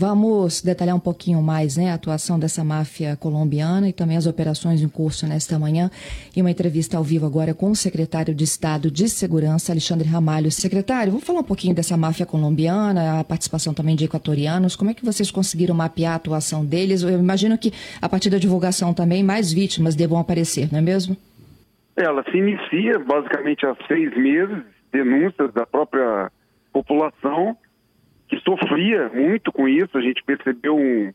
Vamos detalhar um pouquinho mais né, a atuação dessa máfia colombiana e também as operações em curso nesta manhã. Em uma entrevista ao vivo agora com o secretário de Estado de Segurança, Alexandre Ramalho. Secretário, vamos falar um pouquinho dessa máfia colombiana, a participação também de equatorianos. Como é que vocês conseguiram mapear a atuação deles? Eu imagino que a partir da divulgação também mais vítimas devam aparecer, não é mesmo? Ela se inicia basicamente há seis meses, denúncias da própria população que sofria muito com isso. A gente percebeu um,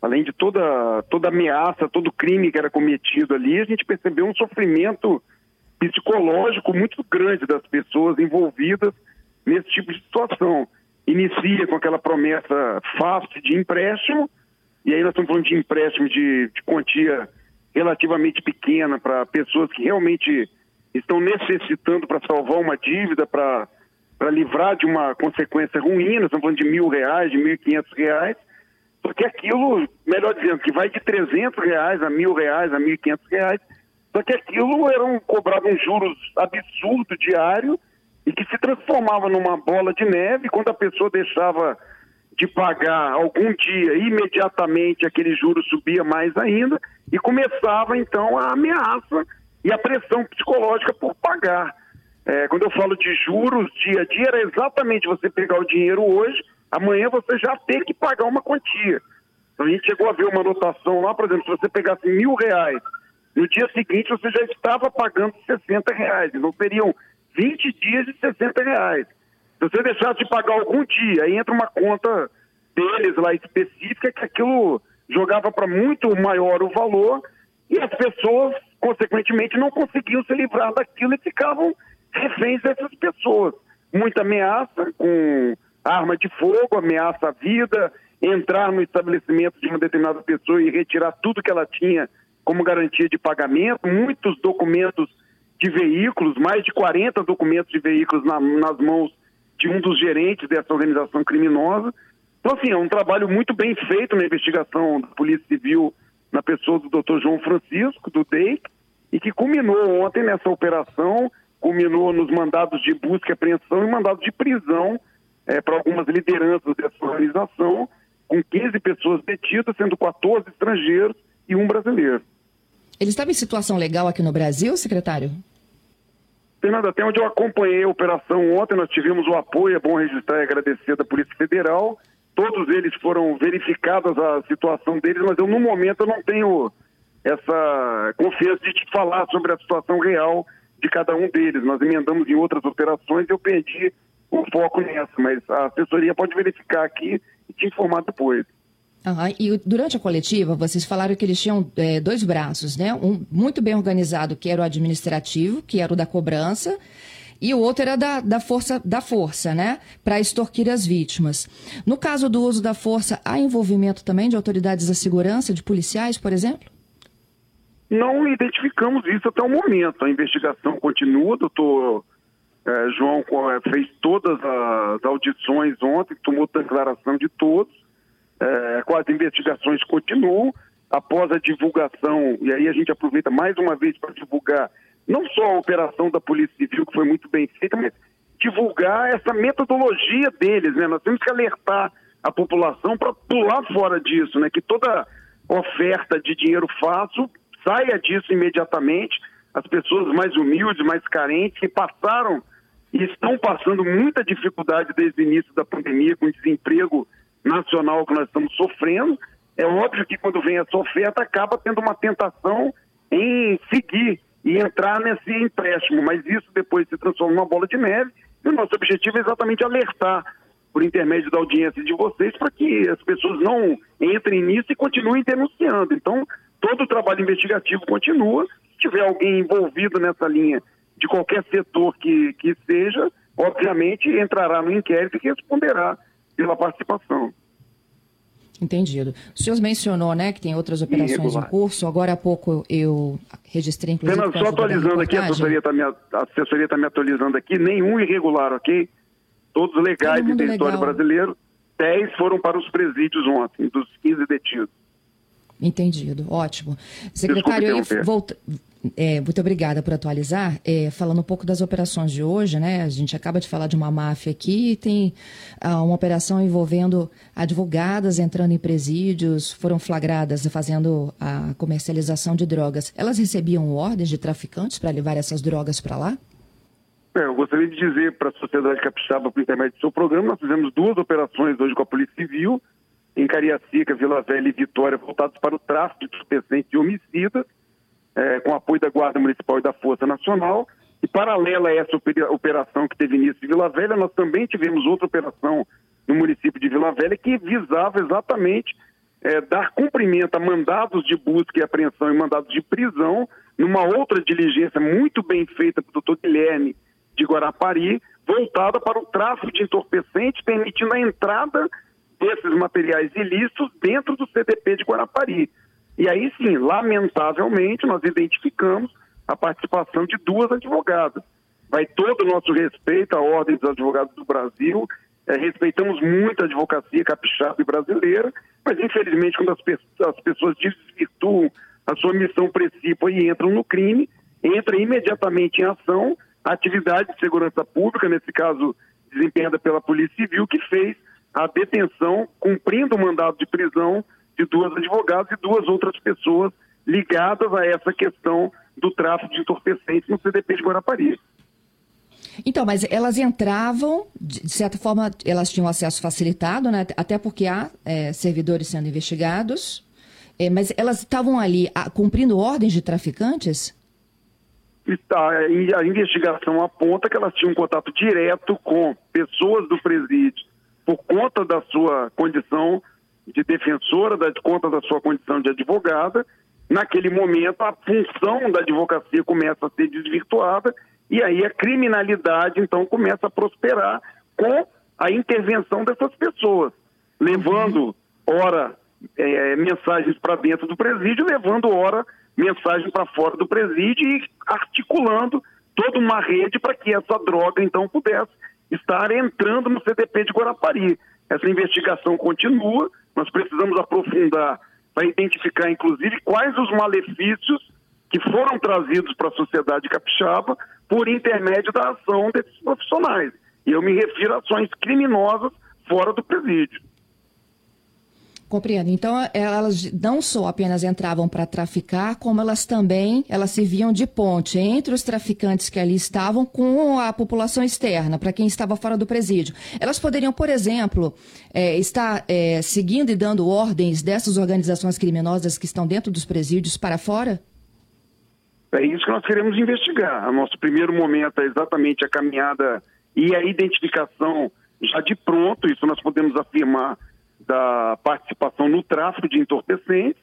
além de toda toda ameaça, todo crime que era cometido ali, a gente percebeu um sofrimento psicológico muito grande das pessoas envolvidas nesse tipo de situação. Inicia com aquela promessa fácil de empréstimo, e aí nós estamos falando de empréstimo de, de quantia relativamente pequena para pessoas que realmente estão necessitando para salvar uma dívida, para para livrar de uma consequência ruim, nós estamos falando de mil reais, de mil e quinhentos reais, porque aquilo, melhor dizendo, que vai de trezentos reais a mil reais, a mil e quinhentos reais, só que aquilo eram cobravam juros absurdos diário e que se transformava numa bola de neve quando a pessoa deixava de pagar algum dia, imediatamente aquele juro subia mais ainda e começava então a ameaça e a pressão psicológica por pagar. É, quando eu falo de juros, dia a dia, era exatamente você pegar o dinheiro hoje, amanhã você já tem que pagar uma quantia. Então a gente chegou a ver uma anotação lá, por exemplo, se você pegasse mil reais, no dia seguinte você já estava pagando 60 reais. Então seriam 20 dias de 60 reais. Se você deixasse de pagar algum dia, aí entra uma conta deles lá específica que aquilo jogava para muito maior o valor e as pessoas, consequentemente, não conseguiam se livrar daquilo e ficavam reféns dessas pessoas. Muita ameaça com arma de fogo, ameaça à vida, entrar no estabelecimento de uma determinada pessoa e retirar tudo que ela tinha como garantia de pagamento, muitos documentos de veículos, mais de 40 documentos de veículos na, nas mãos de um dos gerentes dessa organização criminosa. Então, assim, é um trabalho muito bem feito na investigação da Polícia Civil na pessoa do Dr. João Francisco, do DEIC, e que culminou ontem nessa operação culminou nos mandados de busca e apreensão e mandados de prisão é, para algumas lideranças dessa organização, com 15 pessoas detidas, sendo 14 estrangeiros e um brasileiro. Ele estava em situação legal aqui no Brasil, secretário? Fernando, até onde eu acompanhei a operação ontem, nós tivemos o apoio, é bom registrar e agradecer da Polícia Federal. Todos eles foram verificadas a situação deles, mas eu, no momento, eu não tenho essa confiança de te falar sobre a situação real de cada um deles. Nós emendamos em outras operações e eu perdi o foco nessa, mas a assessoria pode verificar aqui e te informar depois. Uhum. E durante a coletiva, vocês falaram que eles tinham é, dois braços, né? Um muito bem organizado, que era o administrativo, que era o da cobrança, e o outro era da, da força, da força, né? Para extorquir as vítimas. No caso do uso da força, há envolvimento também de autoridades da segurança, de policiais, por exemplo? Não identificamos isso até o momento. A investigação continua, doutor é, João é, fez todas as audições ontem, tomou declaração de todos, é, as investigações continuam. Após a divulgação, e aí a gente aproveita mais uma vez para divulgar não só a operação da Polícia Civil, que foi muito bem feita, mas divulgar essa metodologia deles, né? Nós temos que alertar a população para pular fora disso, né? Que toda oferta de dinheiro fácil saia disso imediatamente. As pessoas mais humildes, mais carentes, que passaram e estão passando muita dificuldade desde o início da pandemia, com o desemprego nacional que nós estamos sofrendo. É óbvio que quando vem essa oferta, acaba tendo uma tentação em seguir e entrar nesse empréstimo, mas isso depois se transforma numa bola de neve. E o nosso objetivo é exatamente alertar, por intermédio da audiência de vocês, para que as pessoas não entrem nisso e continuem denunciando. Então, todo o trabalho investigativo continua. Se tiver alguém envolvido nessa linha, de qualquer setor que, que seja, obviamente entrará no inquérito e responderá pela participação. Entendido. O senhor mencionou, né, que tem outras operações em curso. Agora há pouco eu registrei, inclusive... Fernando, só atualizando aqui, a assessoria está me, tá me atualizando aqui, nenhum irregular, ok? Todos legais em território legal. brasileiro. 10 foram para os presídios ontem, dos 15 detidos. Entendido, ótimo. Secretário, aí, volta, é, muito obrigada por atualizar. É, falando um pouco das operações de hoje, né? A gente acaba de falar de uma máfia aqui, tem ah, uma operação envolvendo advogadas entrando em presídios, foram flagradas fazendo a comercialização de drogas. Elas recebiam ordens de traficantes para levar essas drogas para lá? É, eu gostaria de dizer para a sociedade capixaba, por intermédio do seu programa, nós fizemos duas operações hoje com a Polícia Civil, em Cariacica, Vila Velha e Vitória, voltados para o tráfico de entorpecentes e homicidas, é, com apoio da Guarda Municipal e da Força Nacional. E paralela a essa operação que teve início em Vila Velha, nós também tivemos outra operação no município de Vila Velha que visava exatamente é, dar cumprimento a mandados de busca e apreensão e mandados de prisão, numa outra diligência muito bem feita pelo doutor Guilherme de Guarapari, voltada para o tráfico de entorpecentes, permitindo a entrada desses materiais ilícitos dentro do CDP de Guarapari. E aí sim, lamentavelmente, nós identificamos a participação de duas advogadas. Vai todo o nosso respeito à Ordem dos Advogados do Brasil, é, respeitamos muito a advocacia capixaba e brasileira, mas infelizmente quando as, pe as pessoas desvirtuam a sua missão principal e entram no crime, entra imediatamente em ação a atividade de segurança pública, nesse caso desempenhada pela Polícia Civil, que fez a detenção, cumprindo o mandado de prisão de duas advogadas e duas outras pessoas ligadas a essa questão do tráfico de entorpecentes no CDP de Guarapari. Então, mas elas entravam, de certa forma, elas tinham acesso facilitado, né? até porque há é, servidores sendo investigados, é, mas elas estavam ali a, cumprindo ordens de traficantes? A investigação aponta que elas tinham um contato direto com pessoas do presídio por conta da sua condição de defensora, da conta da sua condição de advogada, naquele momento a função da advocacia começa a ser desvirtuada e aí a criminalidade então começa a prosperar com a intervenção dessas pessoas, levando ora é, mensagens para dentro do presídio, levando ora mensagem para fora do presídio e articulando toda uma rede para que essa droga então pudesse estar entrando no CDP de Guarapari. Essa investigação continua, nós precisamos aprofundar para identificar, inclusive, quais os malefícios que foram trazidos para a sociedade capixaba por intermédio da ação desses profissionais. E eu me refiro a ações criminosas fora do presídio. Compreendo. Então, elas não só apenas entravam para traficar, como elas também elas serviam de ponte entre os traficantes que ali estavam com a população externa, para quem estava fora do presídio. Elas poderiam, por exemplo, é, estar é, seguindo e dando ordens dessas organizações criminosas que estão dentro dos presídios para fora? É isso que nós queremos investigar. O nosso primeiro momento é exatamente a caminhada e a identificação já de pronto, isso nós podemos afirmar da participação no tráfico de entorpecentes.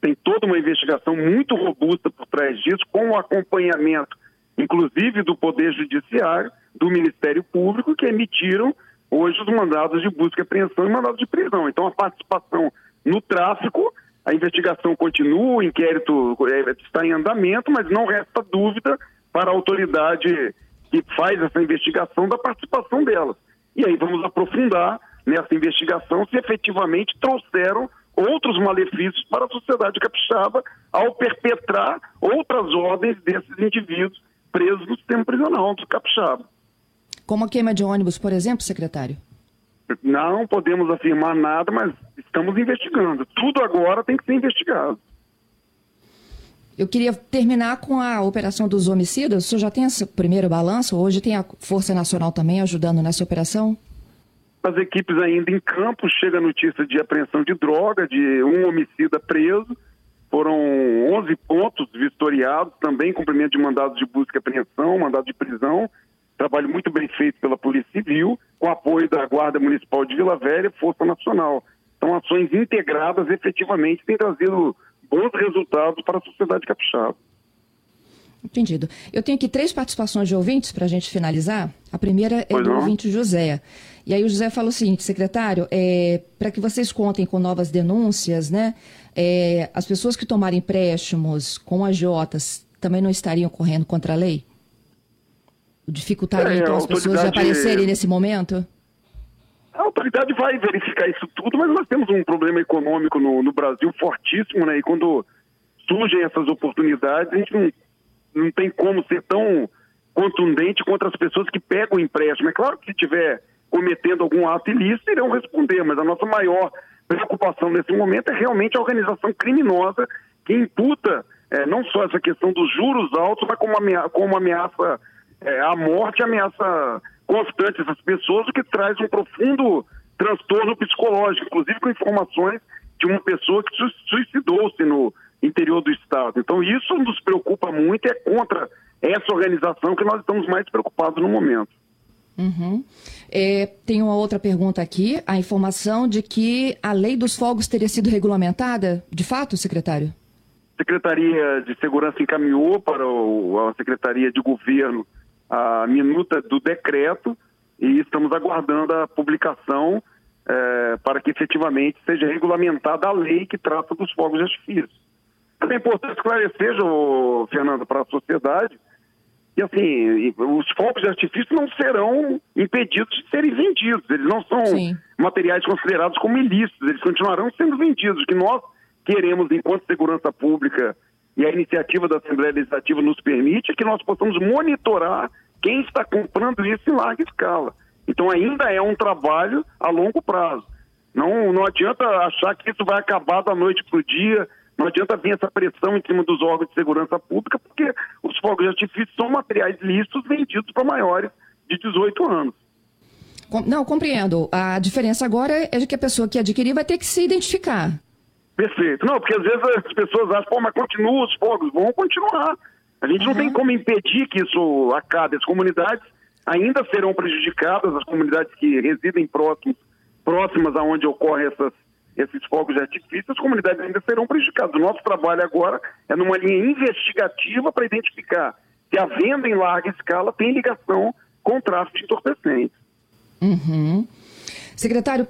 Tem toda uma investigação muito robusta por trás disso, com o acompanhamento, inclusive do Poder Judiciário, do Ministério Público, que emitiram hoje os mandados de busca e apreensão e mandados de prisão. Então, a participação no tráfico, a investigação continua, o inquérito é, está em andamento, mas não resta dúvida para a autoridade que faz essa investigação da participação delas. E aí vamos aprofundar nessa investigação se efetivamente trouxeram outros malefícios para a sociedade capixaba ao perpetrar outras ordens desses indivíduos presos no sistema prisional do capixaba. Como a queima de ônibus, por exemplo, secretário? Não podemos afirmar nada, mas estamos investigando. Tudo agora tem que ser investigado. Eu queria terminar com a operação dos homicídios. O senhor já tem esse primeiro balanço? Hoje tem a Força Nacional também ajudando nessa operação? As equipes ainda em campo, chega a notícia de apreensão de droga, de um homicida preso. Foram 11 pontos vistoriados, também cumprimento de mandados de busca e apreensão, mandado de prisão. Trabalho muito bem feito pela Polícia Civil, com apoio da Guarda Municipal de Vila Velha e Força Nacional. Então, ações integradas efetivamente têm trazido bons resultados para a sociedade capixaba. Entendido. Eu tenho aqui três participações de ouvintes para a gente finalizar. A primeira é pois do não. ouvinte José. E aí o José fala o seguinte, secretário, é, para que vocês contem com novas denúncias, né? É, as pessoas que tomarem empréstimos com agiotas também não estariam correndo contra a lei? Dificultariam é, então as pessoas de aparecerem nesse momento? A autoridade vai verificar isso tudo, mas nós temos um problema econômico no, no Brasil fortíssimo, né? E quando surgem essas oportunidades, a gente não, não tem como ser tão contundente contra as pessoas que pegam o empréstimo. É claro que se tiver cometendo algum ato ilícito, irão responder, mas a nossa maior preocupação nesse momento é realmente a organização criminosa que imputa é, não só essa questão dos juros altos, mas como ameaça, como ameaça é, morte, ameaça constante essas pessoas, o que traz um profundo transtorno psicológico, inclusive com informações de uma pessoa que suicidou-se no interior do estado. Então isso nos preocupa muito, é contra essa organização que nós estamos mais preocupados no momento. Uhum. É, tem uma outra pergunta aqui, a informação de que a lei dos fogos teria sido regulamentada, de fato, secretário? A Secretaria de Segurança encaminhou para o, a Secretaria de Governo a minuta do decreto e estamos aguardando a publicação é, para que efetivamente seja regulamentada a lei que trata dos fogos de artifício. É importante esclarecer, Fernando, para a sociedade, que assim, os fogos de artifício não serão impedidos de serem vendidos. Eles não são Sim. materiais considerados como ilícitos, eles continuarão sendo vendidos. O que nós queremos, enquanto segurança pública, e a iniciativa da Assembleia Legislativa nos permite, é que nós possamos monitorar quem está comprando isso em larga escala. Então ainda é um trabalho a longo prazo. Não, não adianta achar que isso vai acabar da noite para o dia, não adianta vir essa pressão em cima dos órgãos de segurança pública, porque os fogos de artifício são materiais lícitos vendidos para maiores de 18 anos. Não, compreendo. A diferença agora é de que a pessoa que adquirir vai ter que se identificar. Perfeito. Não, porque às vezes as pessoas acham, pô, mas continua os fogos, vão continuar. A gente uhum. não tem como impedir que isso acabe. As comunidades ainda serão prejudicadas, as comunidades que residem próximos, próximas aonde ocorrem essas, esses fogos de artifício, as comunidades ainda serão prejudicadas. O nosso trabalho agora é numa linha investigativa para identificar se a venda em larga escala tem ligação com o tráfico de entorpecentes. Uhum. Secretário,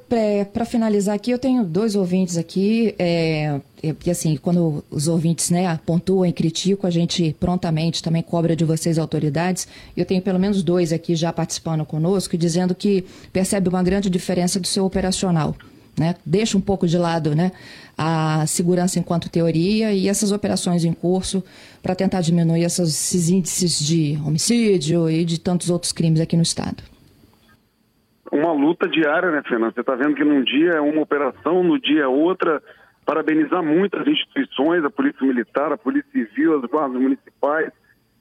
para finalizar aqui, eu tenho dois ouvintes aqui, é, e assim, quando os ouvintes né, pontuam e criticam, a gente prontamente também cobra de vocês autoridades. Eu tenho pelo menos dois aqui já participando conosco, dizendo que percebe uma grande diferença do seu operacional. Né? Deixa um pouco de lado né, a segurança enquanto teoria e essas operações em curso para tentar diminuir esses índices de homicídio e de tantos outros crimes aqui no Estado uma luta diária, né, Fernando? Você está vendo que num dia é uma operação, no dia é outra. Parabenizar muitas instituições, a Polícia Militar, a Polícia Civil, as guardas municipais,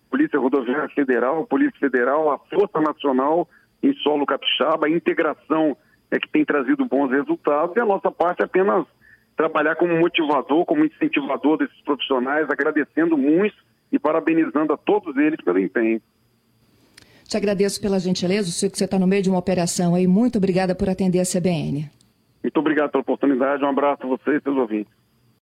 Polícia Rodoviária Federal, Polícia Federal, a Força Nacional em solo capixaba, a integração é que tem trazido bons resultados e a nossa parte é apenas trabalhar como motivador, como incentivador desses profissionais, agradecendo muito e parabenizando a todos eles pelo empenho. Te agradeço pela gentileza, eu sei que você está no meio de uma operação aí. Muito obrigada por atender a CBN. Muito obrigado pela oportunidade, um abraço a você e seus ouvintes.